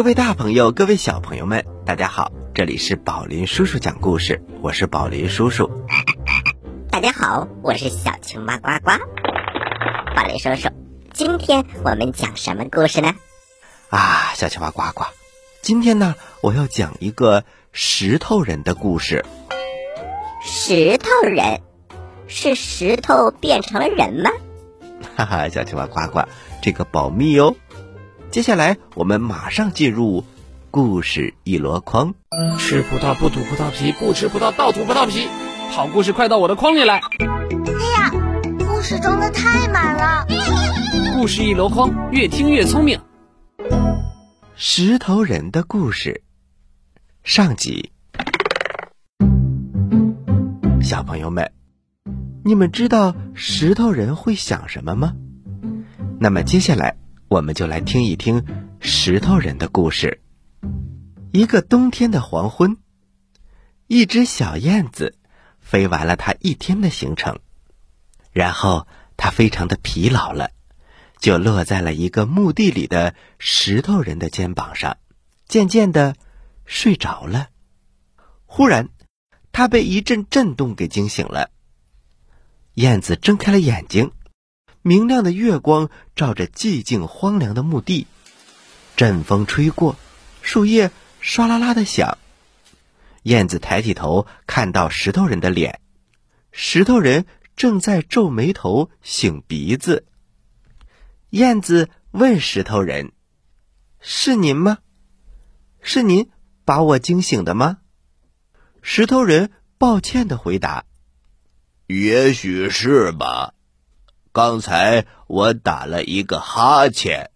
各位大朋友，各位小朋友们，大家好！这里是宝林叔叔讲故事，我是宝林叔叔。大家好，我是小青蛙呱呱。宝林叔叔，今天我们讲什么故事呢？啊，小青蛙呱呱，今天呢，我要讲一个石头人的故事。石头人是石头变成了人吗？哈哈，小青蛙呱呱，这个保密哦。接下来，我们马上进入故事一箩筐。吃葡萄不吐葡萄皮，不吃葡萄倒吐葡萄皮。好故事快到我的筐里来！哎呀，故事装的太满了。故事一箩筐，越听越聪明。石头人的故事上集。小朋友们，你们知道石头人会想什么吗？那么接下来。我们就来听一听石头人的故事。一个冬天的黄昏，一只小燕子飞完了它一天的行程，然后它非常的疲劳了，就落在了一个墓地里的石头人的肩膀上，渐渐的睡着了。忽然，它被一阵震动给惊醒了。燕子睁开了眼睛。明亮的月光照着寂静荒凉的墓地，阵风吹过，树叶唰啦啦的响。燕子抬起头，看到石头人的脸，石头人正在皱眉头、擤鼻子。燕子问石头人：“是您吗？是您把我惊醒的吗？”石头人抱歉的回答：“也许是吧。”刚才我打了一个哈欠，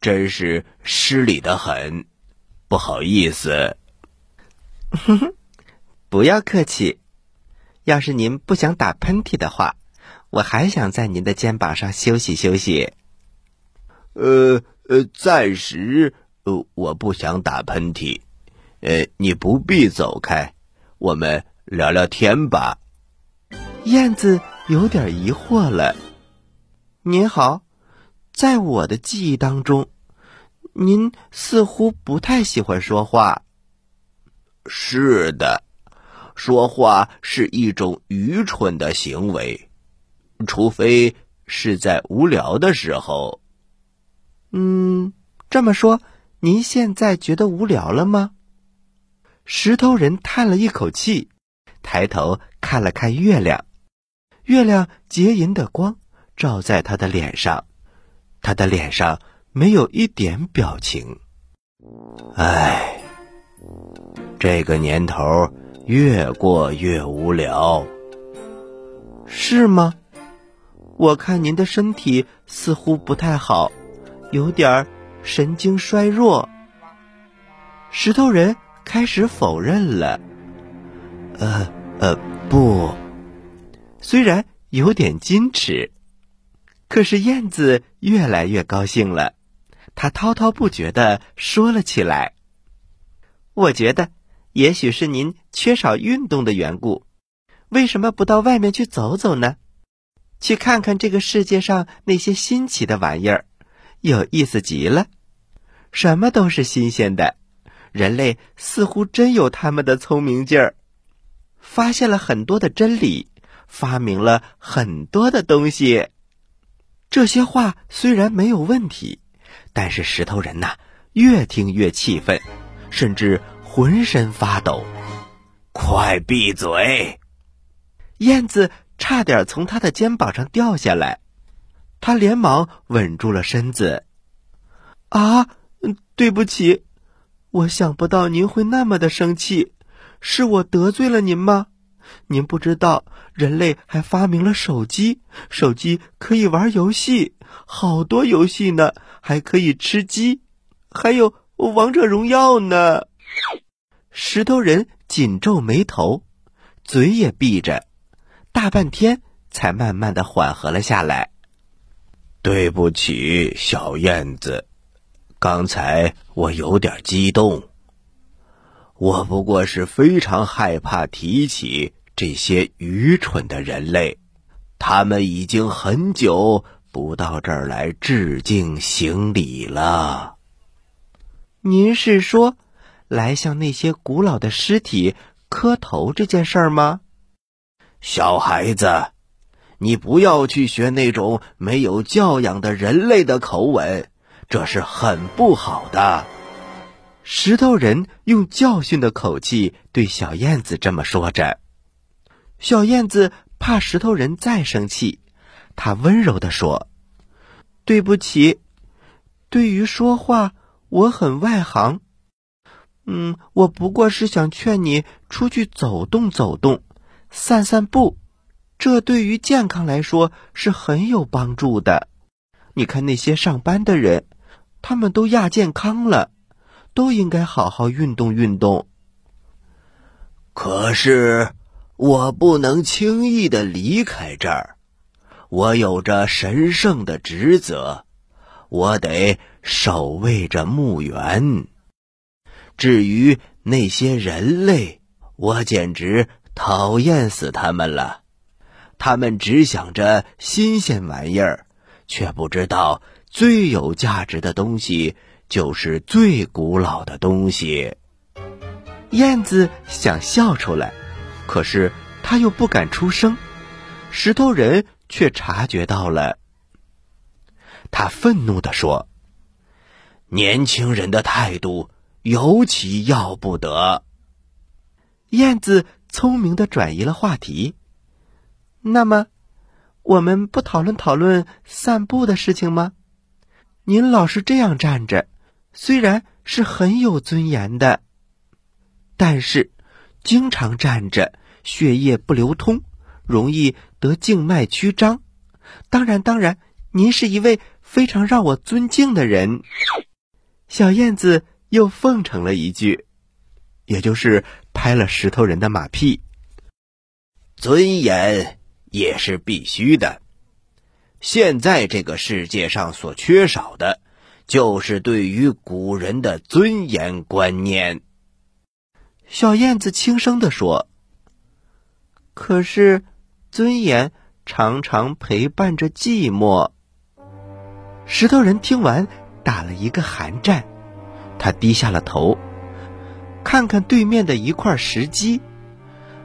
真是失礼的很，不好意思。哼哼，不要客气。要是您不想打喷嚏的话，我还想在您的肩膀上休息休息。呃呃，暂时呃我不想打喷嚏。呃，你不必走开，我们聊聊天吧。燕子有点疑惑了。您好，在我的记忆当中，您似乎不太喜欢说话。是的，说话是一种愚蠢的行为，除非是在无聊的时候。嗯，这么说，您现在觉得无聊了吗？石头人叹了一口气，抬头看了看月亮，月亮结银的光。照在他的脸上，他的脸上没有一点表情。唉，这个年头越过越无聊，是吗？我看您的身体似乎不太好，有点神经衰弱。石头人开始否认了。呃呃，不，虽然有点矜持。可是燕子越来越高兴了，它滔滔不绝的说了起来：“我觉得，也许是您缺少运动的缘故，为什么不到外面去走走呢？去看看这个世界上那些新奇的玩意儿，有意思极了。什么都是新鲜的，人类似乎真有他们的聪明劲儿，发现了很多的真理，发明了很多的东西。”这些话虽然没有问题，但是石头人呐，越听越气愤，甚至浑身发抖。快闭嘴！燕子差点从他的肩膀上掉下来，他连忙稳住了身子。啊，对不起，我想不到您会那么的生气，是我得罪了您吗？您不知道，人类还发明了手机，手机可以玩游戏，好多游戏呢，还可以吃鸡，还有王者荣耀呢。石头人紧皱眉头，嘴也闭着，大半天才慢慢的缓和了下来。对不起，小燕子，刚才我有点激动，我不过是非常害怕提起。这些愚蠢的人类，他们已经很久不到这儿来致敬行礼了。您是说，来向那些古老的尸体磕头这件事儿吗？小孩子，你不要去学那种没有教养的人类的口吻，这是很不好的。石头人用教训的口气对小燕子这么说着。小燕子怕石头人再生气，他温柔地说：“对不起，对于说话我很外行。嗯，我不过是想劝你出去走动走动，散散步，这对于健康来说是很有帮助的。你看那些上班的人，他们都亚健康了。”都应该好好运动运动。可是我不能轻易的离开这儿，我有着神圣的职责，我得守卫着墓园。至于那些人类，我简直讨厌死他们了。他们只想着新鲜玩意儿，却不知道最有价值的东西。就是最古老的东西。燕子想笑出来，可是他又不敢出声。石头人却察觉到了，他愤怒地说：“年轻人的态度尤其要不得。”燕子聪明的转移了话题。那么，我们不讨论讨论散步的事情吗？您老是这样站着。虽然是很有尊严的，但是经常站着，血液不流通，容易得静脉曲张。当然，当然，您是一位非常让我尊敬的人。小燕子又奉承了一句，也就是拍了石头人的马屁。尊严也是必须的，现在这个世界上所缺少的。就是对于古人的尊严观念，小燕子轻声地说：“可是，尊严常常陪伴着寂寞。”石头人听完，打了一个寒战，他低下了头，看看对面的一块石基，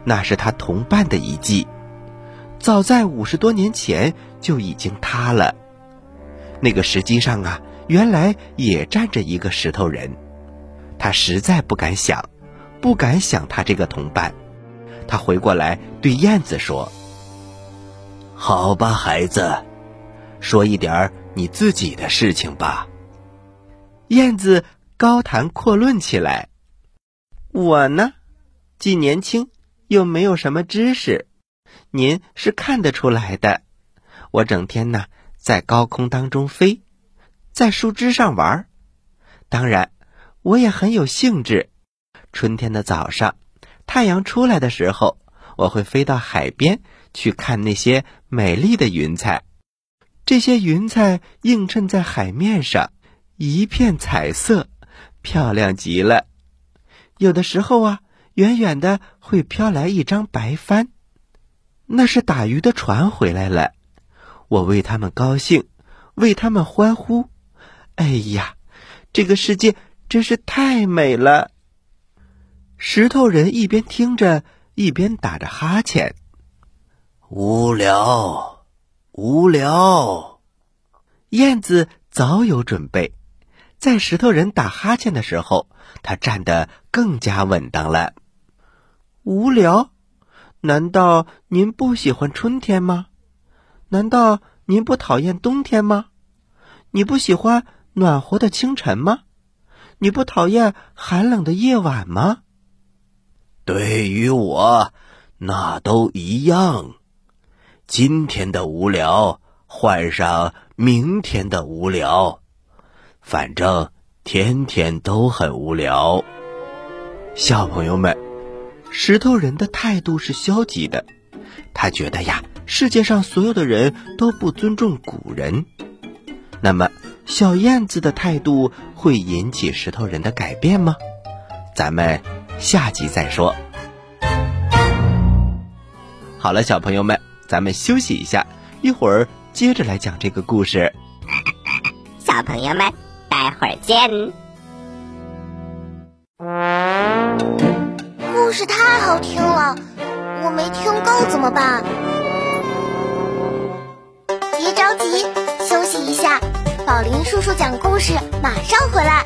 那是他同伴的遗迹，早在五十多年前就已经塌了。那个石基上啊。原来也站着一个石头人，他实在不敢想，不敢想他这个同伴。他回过来对燕子说：“好吧，孩子，说一点你自己的事情吧。”燕子高谈阔论起来：“我呢，既年轻又没有什么知识，您是看得出来的。我整天呢在高空当中飞。”在树枝上玩，当然，我也很有兴致。春天的早上，太阳出来的时候，我会飞到海边去看那些美丽的云彩。这些云彩映衬在海面上，一片彩色，漂亮极了。有的时候啊，远远的会飘来一张白帆，那是打鱼的船回来了。我为他们高兴，为他们欢呼。哎呀，这个世界真是太美了！石头人一边听着，一边打着哈欠。无聊，无聊。燕子早有准备，在石头人打哈欠的时候，他站得更加稳当了。无聊？难道您不喜欢春天吗？难道您不讨厌冬天吗？你不喜欢？暖和的清晨吗？你不讨厌寒冷的夜晚吗？对于我，那都一样。今天的无聊换上明天的无聊，反正天天都很无聊。小朋友们，石头人的态度是消极的，他觉得呀，世界上所有的人都不尊重古人。那么。小燕子的态度会引起石头人的改变吗？咱们下集再说。好了，小朋友们，咱们休息一下，一会儿接着来讲这个故事。小朋友们，待会儿见。故事太好听了，我没听够怎么办？别着急，休息一下，宝林叔叔讲故事马上回来。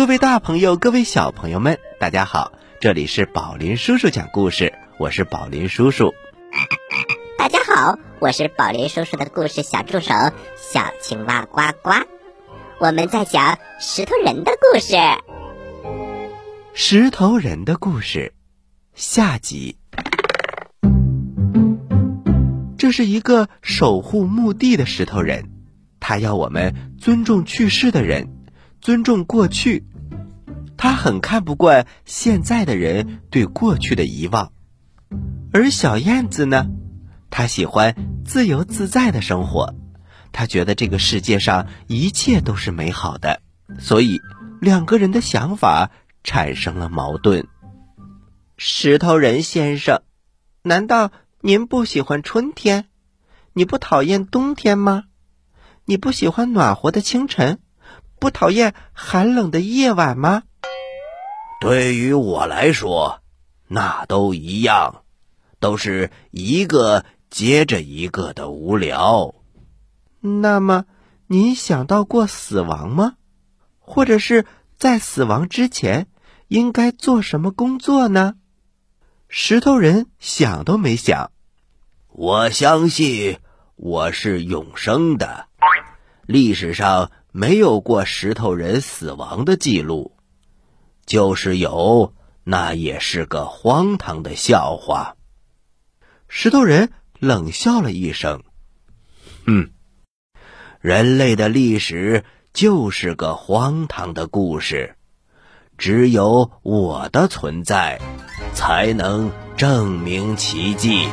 各位大朋友，各位小朋友们，大家好，这里是宝林叔叔讲故事，我是宝林叔叔。大家好，我是宝林叔叔的故事小助手小青蛙呱呱。我们在讲石头人的故事。石头人的故事下集。这是一个守护墓地的石头人，他要我们尊重去世的人，尊重过去。他很看不惯现在的人对过去的遗忘，而小燕子呢？他喜欢自由自在的生活，他觉得这个世界上一切都是美好的，所以两个人的想法产生了矛盾。石头人先生，难道您不喜欢春天？你不讨厌冬天吗？你不喜欢暖和的清晨，不讨厌寒冷的夜晚吗？对于我来说，那都一样，都是一个。接着一个的无聊。那么，你想到过死亡吗？或者是在死亡之前应该做什么工作呢？石头人想都没想。我相信我是永生的。历史上没有过石头人死亡的记录，就是有，那也是个荒唐的笑话。石头人。冷笑了一声，哼，人类的历史就是个荒唐的故事，只有我的存在，才能证明奇迹。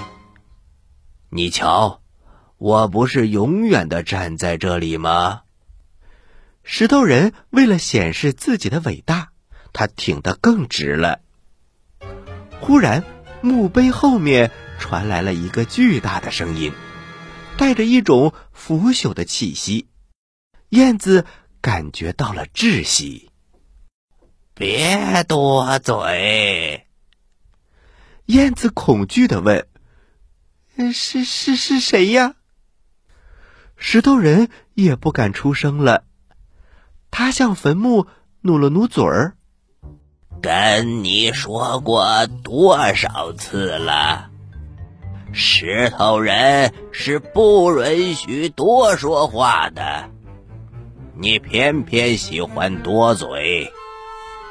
你瞧，我不是永远的站在这里吗？石头人为了显示自己的伟大，他挺得更直了。忽然，墓碑后面。传来了一个巨大的声音，带着一种腐朽的气息。燕子感觉到了窒息。别多嘴！燕子恐惧的问：“是是是谁呀？”石头人也不敢出声了。他向坟墓努了努嘴儿：“跟你说过多少次了？”石头人是不允许多说话的，你偏偏喜欢多嘴，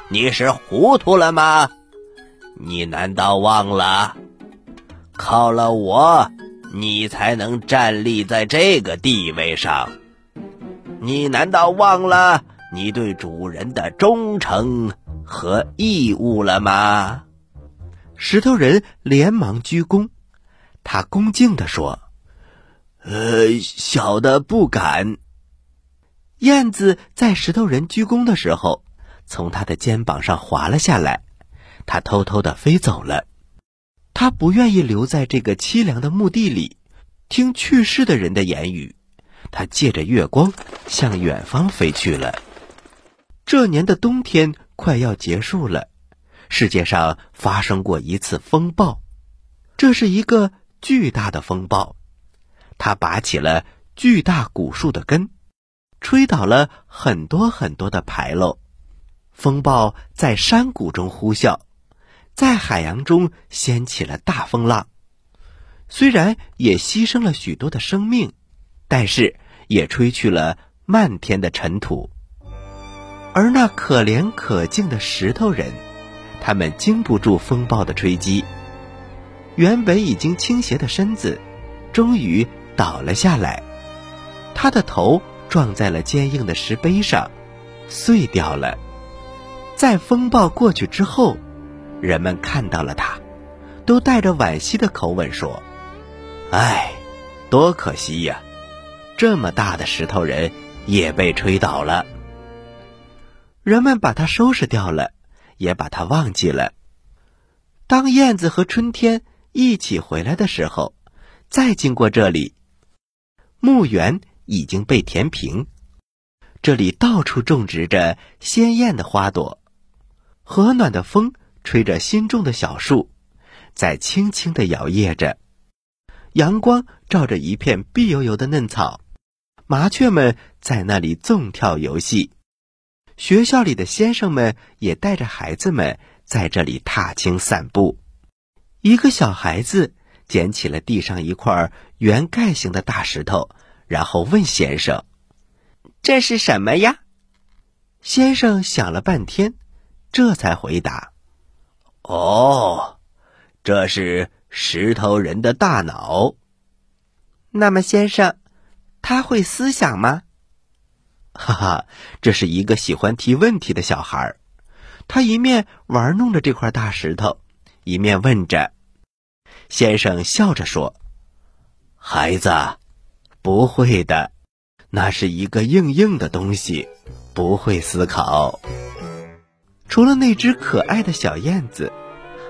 你是糊涂了吗？你难道忘了，靠了我，你才能站立在这个地位上？你难道忘了你对主人的忠诚和义务了吗？石头人连忙鞠躬。他恭敬地说：“呃，小的不敢。”燕子在石头人鞠躬的时候，从他的肩膀上滑了下来。他偷偷的飞走了。他不愿意留在这个凄凉的墓地里，听去世的人的言语。他借着月光向远方飞去了。这年的冬天快要结束了。世界上发生过一次风暴，这是一个。巨大的风暴，它拔起了巨大古树的根，吹倒了很多很多的牌楼。风暴在山谷中呼啸，在海洋中掀起了大风浪。虽然也牺牲了许多的生命，但是也吹去了漫天的尘土。而那可怜可敬的石头人，他们经不住风暴的吹击，原本已经倾斜的身子，终于倒了下来。他的头撞在了坚硬的石碑上，碎掉了。在风暴过去之后，人们看到了他，都带着惋惜的口吻说。唉，多可惜呀！这么大的石头人也被吹倒了。人们把它收拾掉了，也把它忘记了。当燕子和春天一起回来的时候，再经过这里，墓园已经被填平，这里到处种植着鲜艳的花朵，和暖的风吹着新种的小树，在轻轻的摇曳着。阳光照着一片碧油油的嫩草，麻雀们在那里纵跳游戏。学校里的先生们也带着孩子们在这里踏青散步。一个小孩子捡起了地上一块圆盖形的大石头，然后问先生：“这是什么呀？”先生想了半天，这才回答：“哦，这是。”石头人的大脑。那么，先生，他会思想吗？哈哈，这是一个喜欢提问题的小孩儿。他一面玩弄着这块大石头，一面问着。先生笑着说：“孩子，不会的，那是一个硬硬的东西，不会思考。除了那只可爱的小燕子，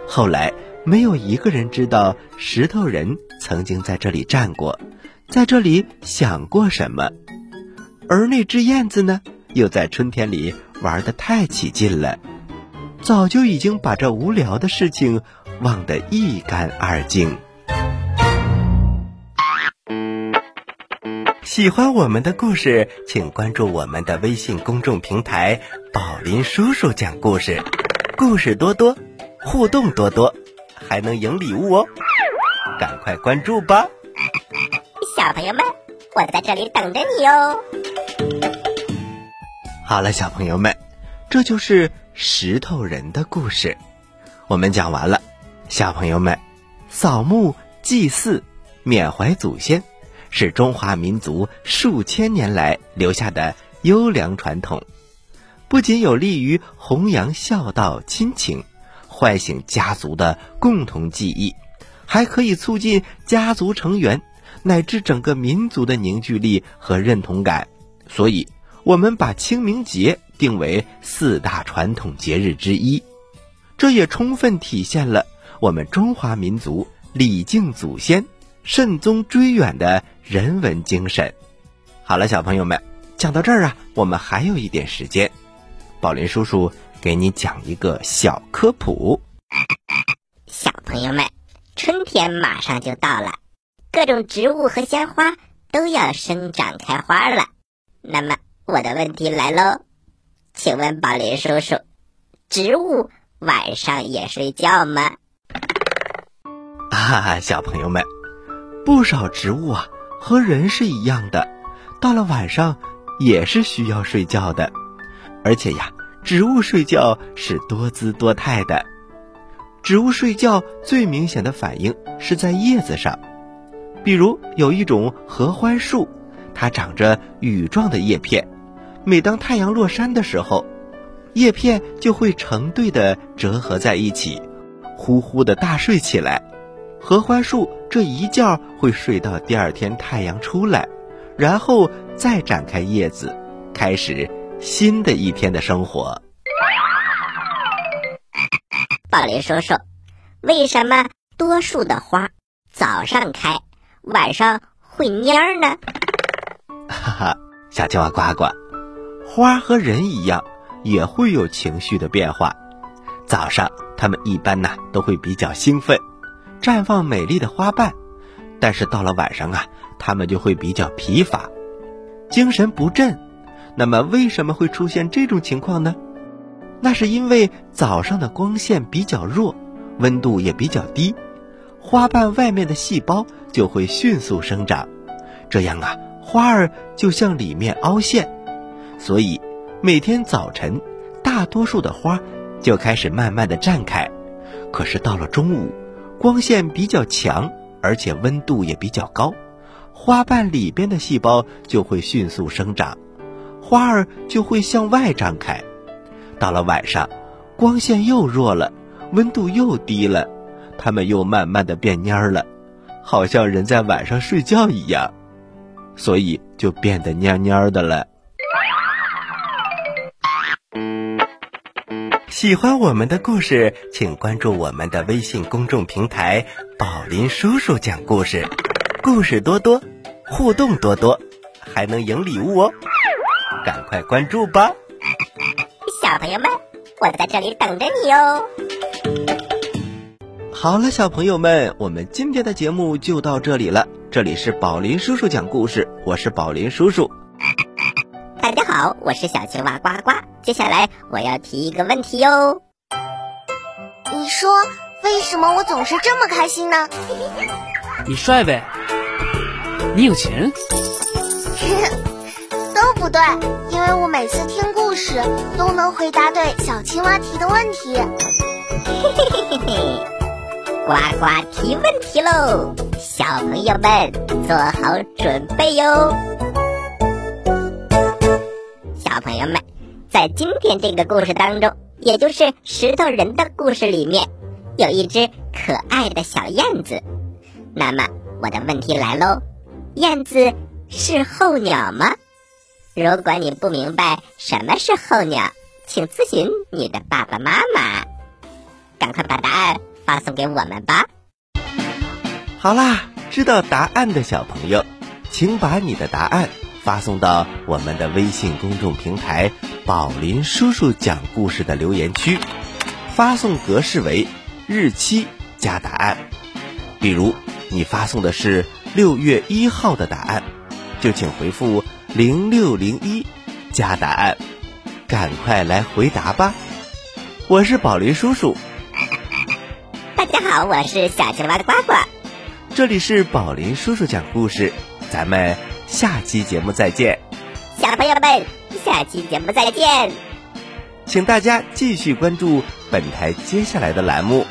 后来。”没有一个人知道石头人曾经在这里站过，在这里想过什么，而那只燕子呢，又在春天里玩的太起劲了，早就已经把这无聊的事情忘得一干二净。喜欢我们的故事，请关注我们的微信公众平台“宝林叔叔讲故事”，故事多多，互动多多。还能赢礼物哦！赶快关注吧，小朋友们，我在这里等着你哦。好了，小朋友们，这就是石头人的故事，我们讲完了。小朋友们，扫墓祭祀、缅怀祖先，是中华民族数千年来留下的优良传统，不仅有利于弘扬孝道亲情。唤醒家族的共同记忆，还可以促进家族成员乃至整个民族的凝聚力和认同感。所以，我们把清明节定为四大传统节日之一，这也充分体现了我们中华民族礼敬祖先、慎终追远的人文精神。好了，小朋友们，讲到这儿啊，我们还有一点时间，宝林叔叔。给你讲一个小科普，小朋友们，春天马上就到了，各种植物和鲜花都要生长开花了。那么我的问题来喽，请问宝林叔叔，植物晚上也睡觉吗？啊，小朋友们，不少植物啊和人是一样的，到了晚上也是需要睡觉的，而且呀。植物睡觉是多姿多态的。植物睡觉最明显的反应是在叶子上，比如有一种合欢树，它长着羽状的叶片，每当太阳落山的时候，叶片就会成对的折合在一起，呼呼的大睡起来。合欢树这一觉会睡到第二天太阳出来，然后再展开叶子，开始。新的一天的生活，宝林叔叔，为什么多数的花早上开，晚上会蔫呢？哈哈，小青蛙呱呱，花和人一样，也会有情绪的变化。早上，它们一般呢都会比较兴奋，绽放美丽的花瓣；但是到了晚上啊，它们就会比较疲乏，精神不振。那么为什么会出现这种情况呢？那是因为早上的光线比较弱，温度也比较低，花瓣外面的细胞就会迅速生长，这样啊，花儿就向里面凹陷。所以每天早晨，大多数的花就开始慢慢的绽开。可是到了中午，光线比较强，而且温度也比较高，花瓣里边的细胞就会迅速生长，花儿就会向外张开。到了晚上，光线又弱了，温度又低了，它们又慢慢的变蔫了，好像人在晚上睡觉一样，所以就变得蔫蔫的了。喜欢我们的故事，请关注我们的微信公众平台“宝林叔叔讲故事”，故事多多，互动多多，还能赢礼物哦！赶快关注吧！小朋友们，我在这里等着你哦。好了，小朋友们，我们今天的节目就到这里了。这里是宝林叔叔讲故事，我是宝林叔叔。大家好，我是小青蛙呱呱。接下来我要提一个问题哟。你说为什么我总是这么开心呢？你帅呗？你有钱？都不对，因为我每次听故事都能回答对小青蛙提的问题。嘿嘿嘿嘿嘿，呱呱提问题喽！小朋友们做好准备哟。小朋友们，在今天这个故事当中，也就是石头人的故事里面，有一只可爱的小燕子。那么我的问题来喽：燕子是候鸟吗？如果你不明白什么是候鸟，请咨询你的爸爸妈妈。赶快把答案发送给我们吧！好啦，知道答案的小朋友，请把你的答案。发送到我们的微信公众平台“宝林叔叔讲故事”的留言区，发送格式为日期加答案。比如你发送的是六月一号的答案，就请回复零六零一加答案。赶快来回答吧！我是宝林叔叔。大家好，我是小青蛙的呱呱。这里是宝林叔叔讲故事，咱们。下期节目再见，小朋友们，下期节目再见，请大家继续关注本台接下来的栏目。